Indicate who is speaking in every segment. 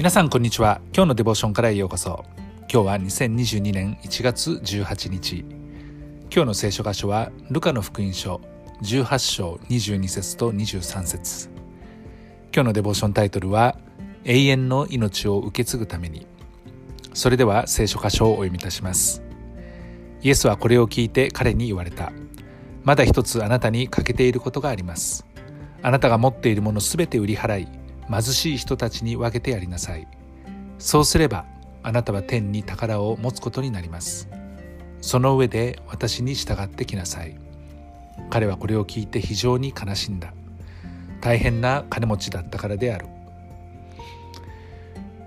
Speaker 1: 皆さんこんにちは。今日のデボーションからようこそ。今日は2022年1月18日。今日の聖書箇所はルカの福音書18章22節と23節。今日のデボーションタイトルは永遠の命を受け継ぐために。それでは聖書箇所をお読みいたします。イエスはこれを聞いて彼に言われた。まだ一つあなたに欠けていることがあります。あなたが持っているものすべて売り払い貧しい人たちに分けてやりなさい。そうすればあなたは天に宝を持つことになります。その上で私に従ってきなさい。彼はこれを聞いて非常に悲しんだ。大変な金持ちだったからである。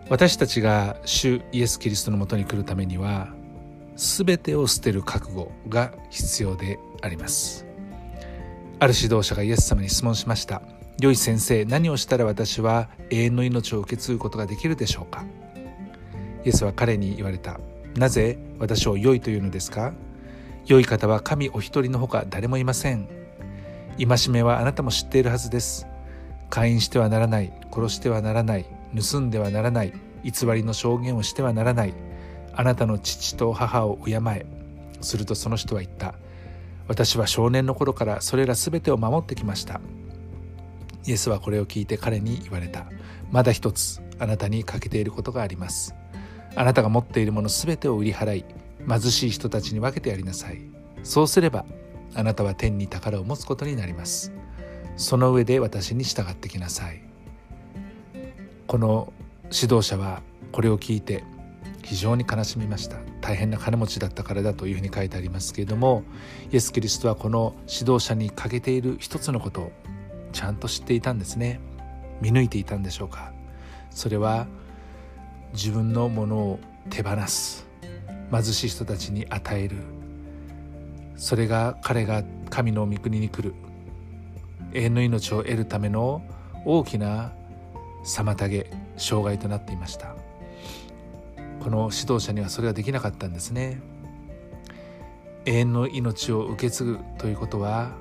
Speaker 1: 私たちが主イエス・キリストのもとに来るためには全てを捨てる覚悟が必要であります。ある指導者がイエス様に質問しました。良い先生何をしたら私は永遠の命を受け継ぐことができるでしょうか？イエスは彼に言われた。なぜ私を良いというのですか？良い方は神お一人のほか誰もいません。戒めはあなたも知っているはずです。会員してはならない殺してはならない盗んではならない偽りの証言をしてはならないあなたの父と母を敬え。するとその人は言った。私は少年の頃からそれら全てを守ってきました。イエスはこれを聞いて彼に言われた。まだ一つあなたに欠けていることがあります。あなたが持っているもの全てを売り払い貧しい人たちに分けてやりなさい。そうすればあなたは天に宝を持つことになります。その上で私に従ってきなさい。この指導者はこれを聞いて非常に悲しみました。大変な金持ちだったからだというふうに書いてありますけれどもイエス・キリストはこの指導者に欠けている一つのことちゃんと知っていたんですね。見抜いていたんでしょうか。それは自分のものを手放す貧しい人たちに与える。それが彼が神の御国に来る永遠の命を得るための大きな妨げ障害となっていました。この指導者にはそれができなかったんですね。永遠の命を受け継ぐということは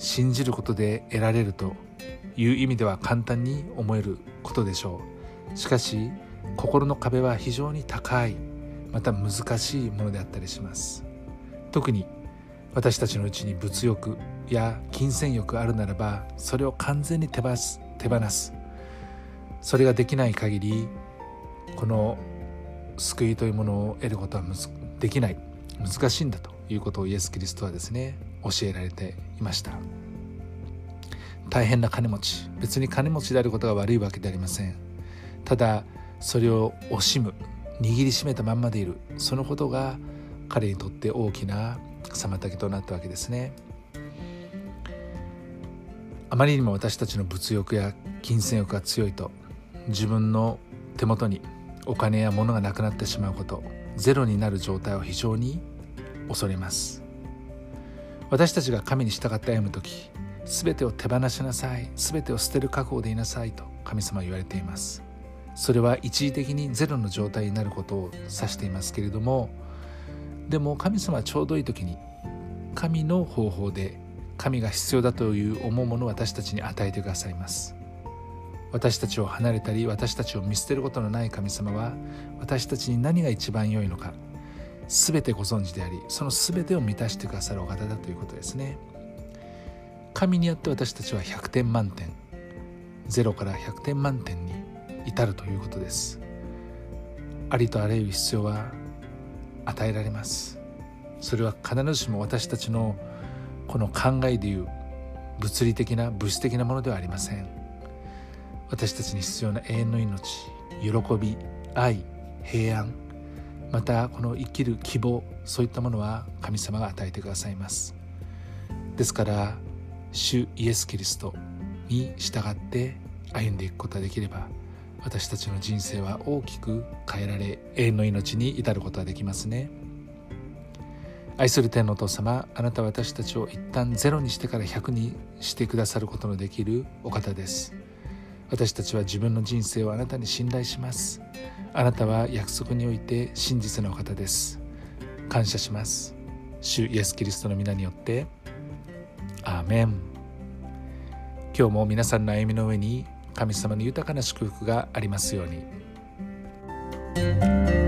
Speaker 1: 信じることで得られるという意味では簡単に思えることでしょう。しかし心の壁は非常に高いまた難しいものであったりします。特に私たちのうちに物欲や金銭欲あるならばそれを完全に手放す手放す。それができない限りこの救いというものを得ることはできない。難しいんだと。いうことをイエス・キリストはですね教えられていました。大変な金持ち。別に金持ちであることが悪いわけでありません。ただそれを惜しむ。握りしめたまんまでいる。そのことが彼にとって大きな妨げとなったわけですね。あまりにも私たちの物欲や金銭欲が強いと自分の手元にお金や物がなくなってしまうことゼロになる状態を非常に恐れます。私たちが神に従って歩む時全てを手放しなさい全てを捨てる覚悟でいなさいと神様は言われています。それは一時的にゼロの状態になることを指していますけれどもでも神様はちょうどいい時に神の方法で神が必要だという思うものを私たちに与えてくださいます。私たちを離れたり私たちを見捨てることのない神様は私たちに何が一番良いのか全てご存知でありその全てを満たしてくださるお方だということですね。神によって私たちは100点満点0から100点満点に至るということです。ありとあらゆる必要は与えられます。それは必ずしも私たちのこの考えでいう物理的な物質的なものではありません。私たちに必要な永遠の命喜び愛平安またこの生きる希望そういったものは神様が与えてくださいます。ですから主イエス・キリストに従って歩んでいくことができれば私たちの人生は大きく変えられ永遠の命に至ることができますね。愛する天のお父様あなたは私たちを一旦ゼロにしてから100にしてくださることのできるお方です。私たちは自分の人生をあなたに信頼します。あなたは約束において真実のお方です。感謝します。主イエス・キリストの皆によって。アーメン。今日も皆さんの歩みの上に神様の豊かな祝福がありますように。